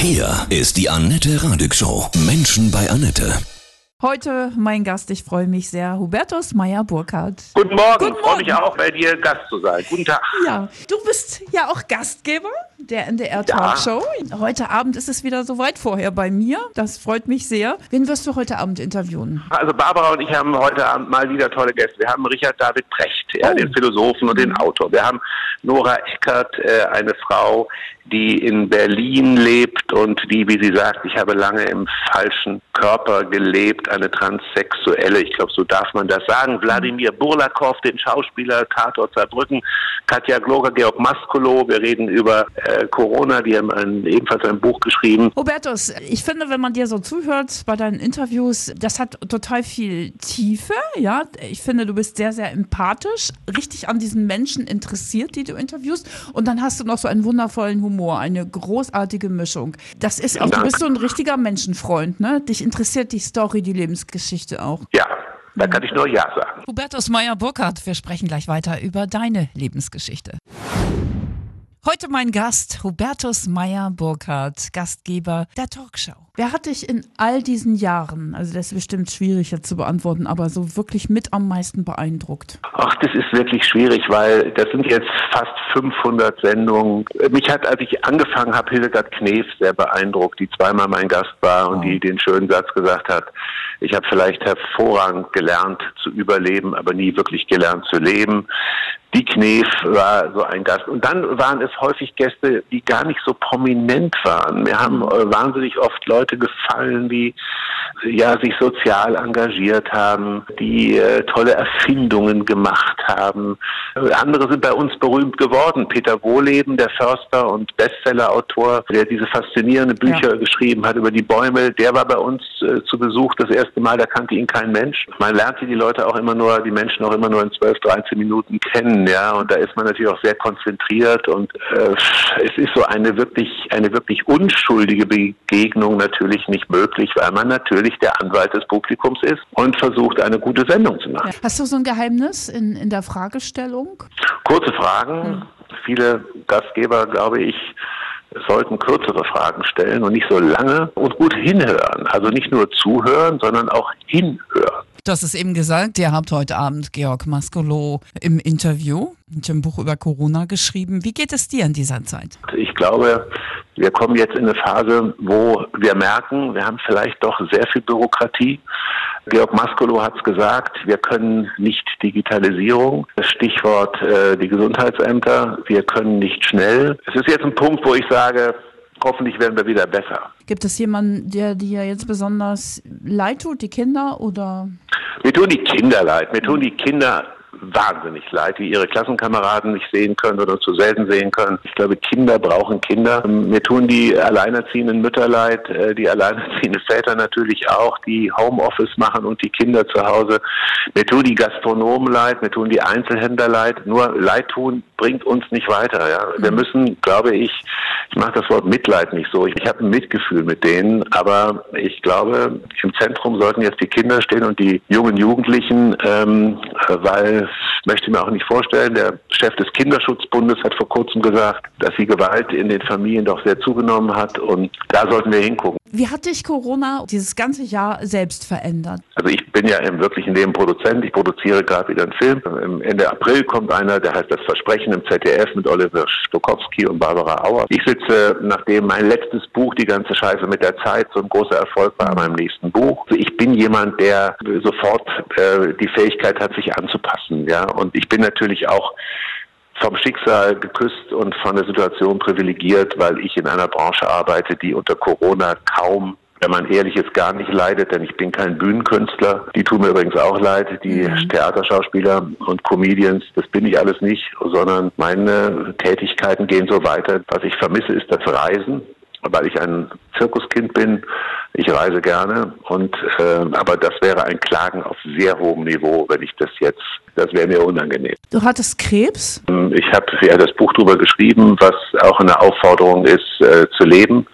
Hier ist die Annette Radig Show. Menschen bei Annette. Heute mein Gast, ich freue mich sehr, Hubertus Meyer-Burkhardt. Guten Morgen, Guten freue mich Morgen. auch, bei dir Gast zu sein. Guten Tag. Ja, du bist ja auch Gastgeber der NDR Talkshow. Heute Abend ist es wieder soweit, vorher bei mir. Das freut mich sehr. Wen wirst du heute Abend interviewen? Also Barbara und ich haben heute Abend mal wieder tolle Gäste. Wir haben Richard David Brecht, ja, Oh. den Philosophen und den Autor. Wir haben Nora Eckert, äh, eine Frau, die in Berlin lebt und die, wie sie sagt, ich habe lange im falschen Körper gelebt, eine Transsexuelle, ich glaube, so darf man das sagen. Wladimir Burlakow, den Schauspieler, Tatort Saarbrücken, Katja Gloger, Georg Maskolo. Wir reden über äh, Corona, die haben ein, ebenfalls ein Buch geschrieben. Hubertus, ich finde, wenn man dir so zuhört bei deinen Interviews, das hat total viel Tiefe, ja. Ich finde, du bist sehr, sehr empathisch, richtig an diesen Menschen interessiert, die du interviewst. Und dann hast du noch so einen wundervollen Humor, eine großartige Mischung. Das ist auch, du bist so ein richtiger Menschenfreund, ne? Dich interessiert die Story, die Lebensgeschichte auch. Ja, da kann ich nur Ja sagen. Hubertus Meyer-Burkhardt, wir sprechen gleich weiter über deine Lebensgeschichte. Heute mein Gast, Hubertus Meyer-Burkhardt, Gastgeber der Talkshow. Wer hat dich in all diesen Jahren, also das ist bestimmt schwierig jetzt zu beantworten, aber so wirklich mit am meisten beeindruckt? Ach, das ist wirklich schwierig, weil das sind jetzt fast 500 Sendungen. Mich hat, als ich angefangen habe, Hildegard Knef sehr beeindruckt, die zweimal mein Gast war und Wow. die den schönen Satz gesagt hat, ich habe vielleicht hervorragend gelernt zu überleben, aber nie wirklich gelernt zu leben. Die Knef war so ein Gast. Und dann waren es häufig Gäste, die gar nicht so prominent waren. Mir haben äh, wahnsinnig oft Leute gefallen, die ja sich sozial engagiert haben, die äh, tolle Erfindungen gemacht haben. Andere sind bei uns berühmt geworden. Peter Wohleben, der Förster und Bestsellerautor, der diese faszinierenden Bücher geschrieben hat über die Bäume, der war bei uns äh, zu Besuch das erste Mal, da kannte ihn kein Mensch. Man lernte die Leute auch immer nur, die Menschen auch immer nur in 12, 13 Minuten kennen, ja, und da ist man natürlich auch sehr konzentriert und äh, es ist so eine wirklich, eine wirklich unschuldige Begegnung natürlich nicht möglich, weil man natürlich der Anwalt des Publikums ist und versucht, eine gute Sendung zu machen. Hast du so ein Geheimnis in, in der Fragestellung? Kurze Fragen. Viele Gastgeber, glaube ich, sollten kürzere Fragen stellen und nicht so lange und gut hinhören. Also nicht nur zuhören, sondern auch hinhören. Hast es eben gesagt, ihr habt heute Abend Georg Maskolo im Interview mit dem Buch über Corona geschrieben. Wie geht es dir in dieser Zeit? Ich glaube, wir kommen jetzt in eine Phase, wo wir merken, wir haben vielleicht doch sehr viel Bürokratie. Georg Maskolo hat es gesagt, wir können nicht Digitalisierung, Stichwort äh, die Gesundheitsämter, wir können nicht schnell. Es ist jetzt ein Punkt, wo ich sage, hoffentlich werden wir wieder besser. Gibt es jemanden, der dir jetzt besonders leid tut, die Kinder oder? Mir tun die Kinder leid. Mir tun die Kinder wahnsinnig leid, die ihre Klassenkameraden nicht sehen können oder zu selten sehen können. Ich glaube, Kinder brauchen Kinder. Mir tun die alleinerziehenden Mütter leid, äh, die alleinerziehenden Väter natürlich auch, die Homeoffice machen und die Kinder zu Hause. Mir tun die Gastronomen leid, mir tun die Einzelhändler leid. Nur Leid tun bringt uns nicht weiter. Ja? Wir müssen, glaube ich, ich mache das Wort Mitleid nicht so. Ich, ich habe ein Mitgefühl mit denen, aber ich glaube, im Zentrum sollten jetzt die Kinder stehen und die jungen Jugendlichen, ähm, weil ich möchte mir auch nicht vorstellen, der Chef des Kinderschutzbundes hat vor kurzem gesagt, dass die Gewalt in den Familien doch sehr zugenommen hat und da sollten wir hingucken. Wie hat dich Corona dieses ganze Jahr selbst verändert? Also ich bin ja im wirklichen Leben Produzent. Ich produziere gerade wieder einen Film. Ende April kommt einer, der heißt Das Versprechen im ZDF mit Oliver Stokowski und Barbara Auer. Ich sitze, nachdem mein letztes Buch, Die ganze Scheiße mit der Zeit, so ein großer Erfolg war an meinem nächsten Buch. Also ich bin jemand, der sofort äh, die Fähigkeit hat, sich anzupassen. Ja, und ich bin natürlich auch vom Schicksal geküsst und von der Situation privilegiert, weil ich in einer Branche arbeite, die unter Corona kaum wenn man ehrlich ist, gar nicht leidet, denn ich bin kein Bühnenkünstler. Die tun mir übrigens auch leid, die Mhm. Theaterschauspieler und Comedians, das bin ich alles nicht, sondern meine Tätigkeiten gehen so weiter. Was ich vermisse, ist das Reisen, weil ich ein Zirkuskind bin. Ich reise gerne und äh, aber das wäre ein Klagen auf sehr hohem Niveau, wenn ich das jetzt, das wäre mir unangenehm. Du hattest Krebs? Ich habe ja das Buch darüber geschrieben, was auch eine Aufforderung ist, äh, zu leben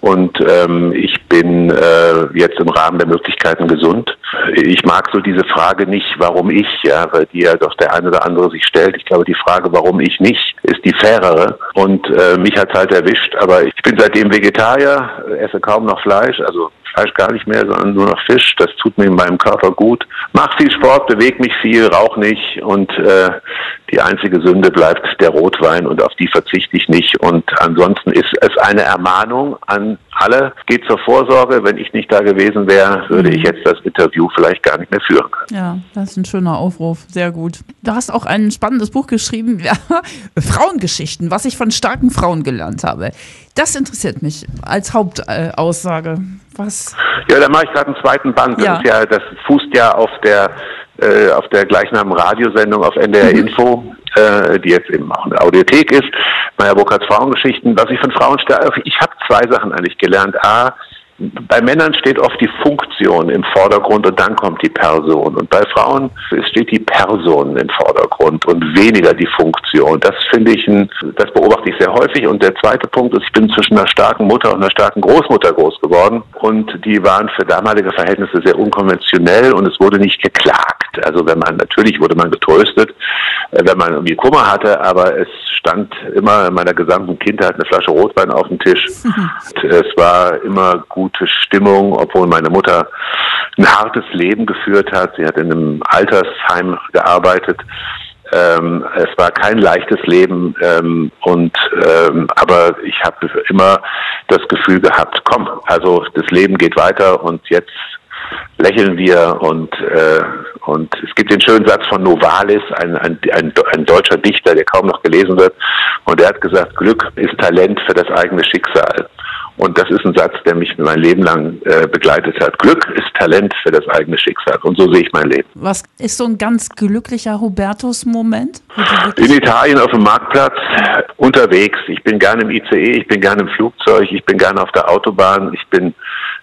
Und ähm, ich bin äh, jetzt im Rahmen der Möglichkeiten gesund. Ich mag so diese Frage nicht, warum ich, ja, weil die ja doch der eine oder andere sich stellt. Ich glaube, die Frage, warum ich nicht, ist die fairere. Und äh, mich hat's halt erwischt. Aber ich bin seitdem Vegetarier, esse kaum noch Fleisch, also Fleisch gar nicht mehr, sondern nur noch Fisch. Das tut mir in meinem Körper gut. Mach viel Sport, bewege mich viel, rauch nicht und äh, die einzige Sünde bleibt der Rotwein und auf die verzichte ich nicht. Und ansonsten ist es eine Ermahnung an alle, geht zur Vorsorge. Wenn ich nicht da gewesen wäre, würde ich jetzt das Interview vielleicht gar nicht mehr führen können. Ja, das ist ein schöner Aufruf. Sehr gut. Du hast auch ein spannendes Buch geschrieben, Frauengeschichten, was ich von starken Frauen gelernt habe. Das interessiert mich als Hauptaussage. was? Ja, da mache ich gerade einen zweiten Band. Das, Ja. ist ja, das fußt ja auf der äh, auf der gleichnamigen Radiosendung auf NDR Mhm. Info, äh, die jetzt eben auch eine Audiothek ist. Meyer Burkhardts Frauengeschichten. Was ich von Frauen stärke, ich habe zwei Sachen eigentlich gelernt. A, bei Männern steht oft die Funktion im Vordergrund und dann kommt die Person. Und bei Frauen steht die Person im Vordergrund und weniger die Funktion. Das finde ich, ein, das beobachte ich sehr häufig. Und der zweite Punkt ist, ich bin zwischen einer starken Mutter und einer starken Großmutter groß geworden. Und die waren für damalige Verhältnisse sehr unkonventionell und es wurde nicht geklagt. Also wenn man, natürlich wurde man getröstet, äh, wenn man irgendwie Kummer hatte, aber es stand immer in meiner gesamten Kindheit eine Flasche Rotwein auf dem Tisch. Und es war immer gute Stimmung, obwohl meine Mutter ein hartes Leben geführt hat. Sie hat in einem Altersheim gearbeitet. Ähm, es war kein leichtes Leben ähm, und ähm, aber ich habe immer das Gefühl gehabt, komm, also das Leben geht weiter und jetzt lächeln wir und äh, und es gibt den schönen Satz von Novalis, ein, ein, ein, ein deutscher Dichter, der kaum noch gelesen wird, und der hat gesagt, Glück ist Talent für das eigene Schicksal. Und das ist ein Satz, der mich mein Leben lang äh, begleitet hat. Glück ist Talent für das eigene Schicksal. Und so sehe ich mein Leben. Was ist so ein ganz glücklicher Hubertus-Moment? In Italien auf dem Marktplatz unterwegs. Ich bin gerne im ICE, ich bin gerne im Flugzeug, ich bin gerne auf der Autobahn. Ich bin,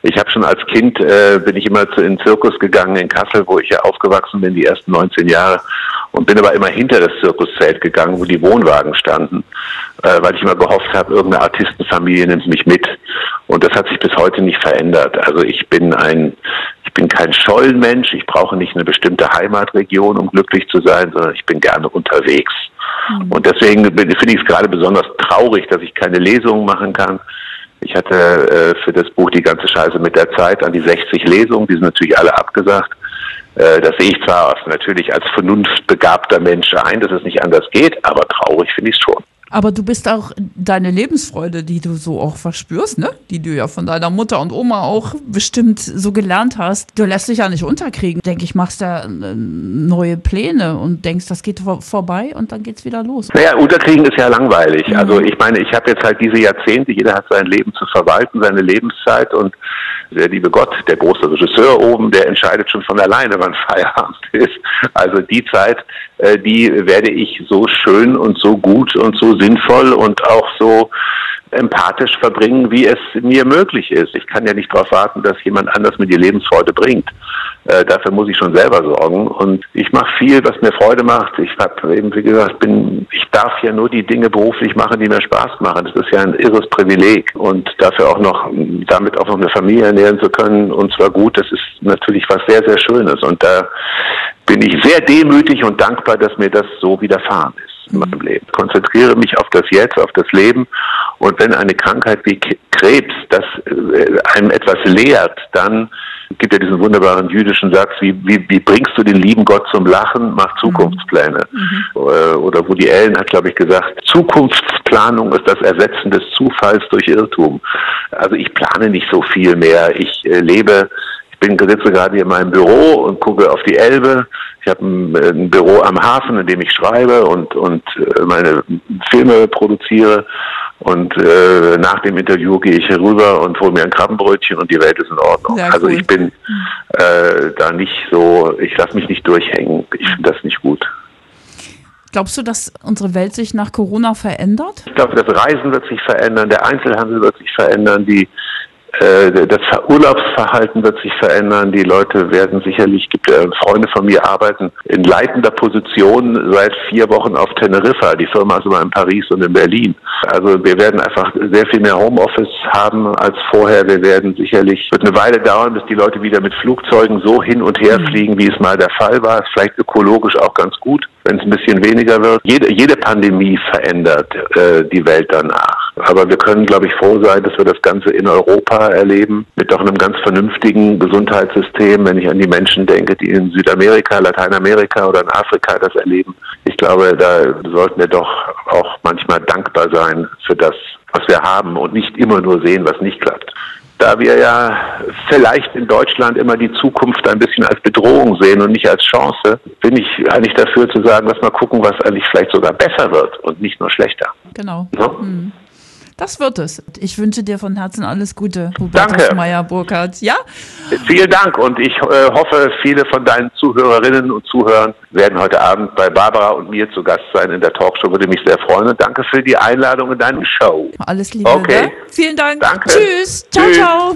ich habe schon als Kind äh, bin ich immer zu, in den Zirkus gegangen in Kassel, wo ich ja aufgewachsen bin, die ersten 19 Jahre. Und bin aber immer hinter das Zirkuszelt gegangen, wo die Wohnwagen standen, äh, weil ich immer gehofft habe, irgendeine Artistenfamilie nimmt mich mit. Und das hat sich bis heute nicht verändert. Also ich bin ein, ich bin kein Schollenmensch. Ich brauche nicht eine bestimmte Heimatregion, um glücklich zu sein, sondern ich bin gerne unterwegs. Und deswegen finde ich es gerade besonders traurig, dass ich keine Lesungen machen kann. Ich hatte äh, für das Buch die ganze Scheiße mit der Zeit an die 60 Lesungen, die sind natürlich alle abgesagt. Äh, das sehe ich zwar natürlich als vernunftbegabter Mensch ein, dass es nicht anders geht, aber traurig finde ich es schon. Aber du bist auch deine Lebensfreude, die du so auch verspürst, ne? Die du ja von deiner Mutter und Oma auch bestimmt so gelernt hast. Du lässt dich ja nicht unterkriegen. Denke ich, machst da äh, neue Pläne und denkst, das geht vor vorbei und dann geht's wieder los. Naja, unterkriegen ist ja langweilig. Also ich meine, ich habe jetzt halt diese Jahrzehnte, jeder hat sein Leben zu verwalten, seine Lebenszeit und der liebe Gott, der große Regisseur oben, der entscheidet schon von alleine, wann Feierabend ist. Also die Zeit, äh, die werde ich so schön und so gut und so sinnvoll und auch so empathisch verbringen, wie es mir möglich ist. Ich kann ja nicht darauf warten, dass jemand anders mir die Lebensfreude bringt. Äh, dafür muss ich schon selber sorgen. Und ich mache viel, was mir Freude macht. Ich habe eben, wie gesagt, bin, ich darf ja nur die Dinge beruflich machen, die mir Spaß machen. Das ist ja ein irres Privileg. Und dafür auch noch, damit auch noch eine Familie ernähren zu können, und zwar gut, das ist natürlich was sehr, sehr Schönes. Und da bin ich sehr demütig und dankbar, dass mir das so widerfahren ist in meinem Leben. Konzentriere mich auf das Jetzt, auf das Leben. Und wenn eine Krankheit wie Krebs das äh, einem etwas lehrt, dann gibt ja diesen wunderbaren jüdischen Satz, wie, wie, wie bringst du den lieben Gott zum Lachen, mach Zukunftspläne. Äh, Oder Woody Allen hat, glaube ich, gesagt, Zukunftsplanung ist das Ersetzen des Zufalls durch Irrtum. Also ich plane nicht so viel mehr. Ich äh, lebe bin sitze gerade hier in meinem Büro und gucke auf die Elbe. Ich habe ein, ein Büro am Hafen, in dem ich schreibe und, und äh, meine Filme produziere. Und äh, nach dem Interview gehe ich herüber und hole mir ein Krabbenbrötchen und die Welt ist in Ordnung. Sehr also cool. ich bin äh, da nicht so, ich lasse mich nicht durchhängen. Ich finde das nicht gut. Glaubst du, dass unsere Welt sich nach Corona verändert? Ich glaube, das Reisen wird sich verändern, der Einzelhandel wird sich verändern, die Äh, das Urlaubsverhalten wird sich verändern. Die Leute werden sicherlich, gibt äh, Freunde von mir arbeiten in leitender Position seit vier Wochen auf Teneriffa. Die Firma ist immer in Paris und in Berlin. Also wir werden einfach sehr viel mehr Homeoffice haben als vorher. Wir werden sicherlich, wird eine Weile dauern, bis die Leute wieder mit Flugzeugen so hin und her mhm. fliegen, wie es mal der Fall war. Ist vielleicht ökologisch auch ganz gut, wenn es ein bisschen weniger wird. Jede, jede Pandemie verändert äh, die Welt danach. Aber wir können, glaube ich, froh sein, dass wir das Ganze in Europa erleben, mit doch einem ganz vernünftigen Gesundheitssystem. Wenn ich an die Menschen denke, die in Südamerika, Lateinamerika oder in Afrika das erleben. Ich glaube, da sollten wir doch auch manchmal dankbar sein für das, was wir haben und nicht immer nur sehen, was nicht klappt. Da wir ja vielleicht in Deutschland immer die Zukunft ein bisschen als Bedrohung sehen und nicht als Chance, bin ich eigentlich dafür zu sagen, lass mal gucken, was eigentlich vielleicht sogar besser wird und nicht nur schlechter. Genau. So? Hm. Das wird es. Ich wünsche dir von Herzen alles Gute, Hubertus Meyer-Burkhardt. Ja? Vielen Dank und ich äh, hoffe, viele von deinen Zuhörerinnen und Zuhörern werden heute Abend bei Barbara und mir zu Gast sein in der Talkshow. Würde mich sehr freuen und danke für die Einladung in deine Show. Alles Liebe. Okay. Ne? Vielen Dank. Danke. Tschüss. Ciao, Tschüss. ciao.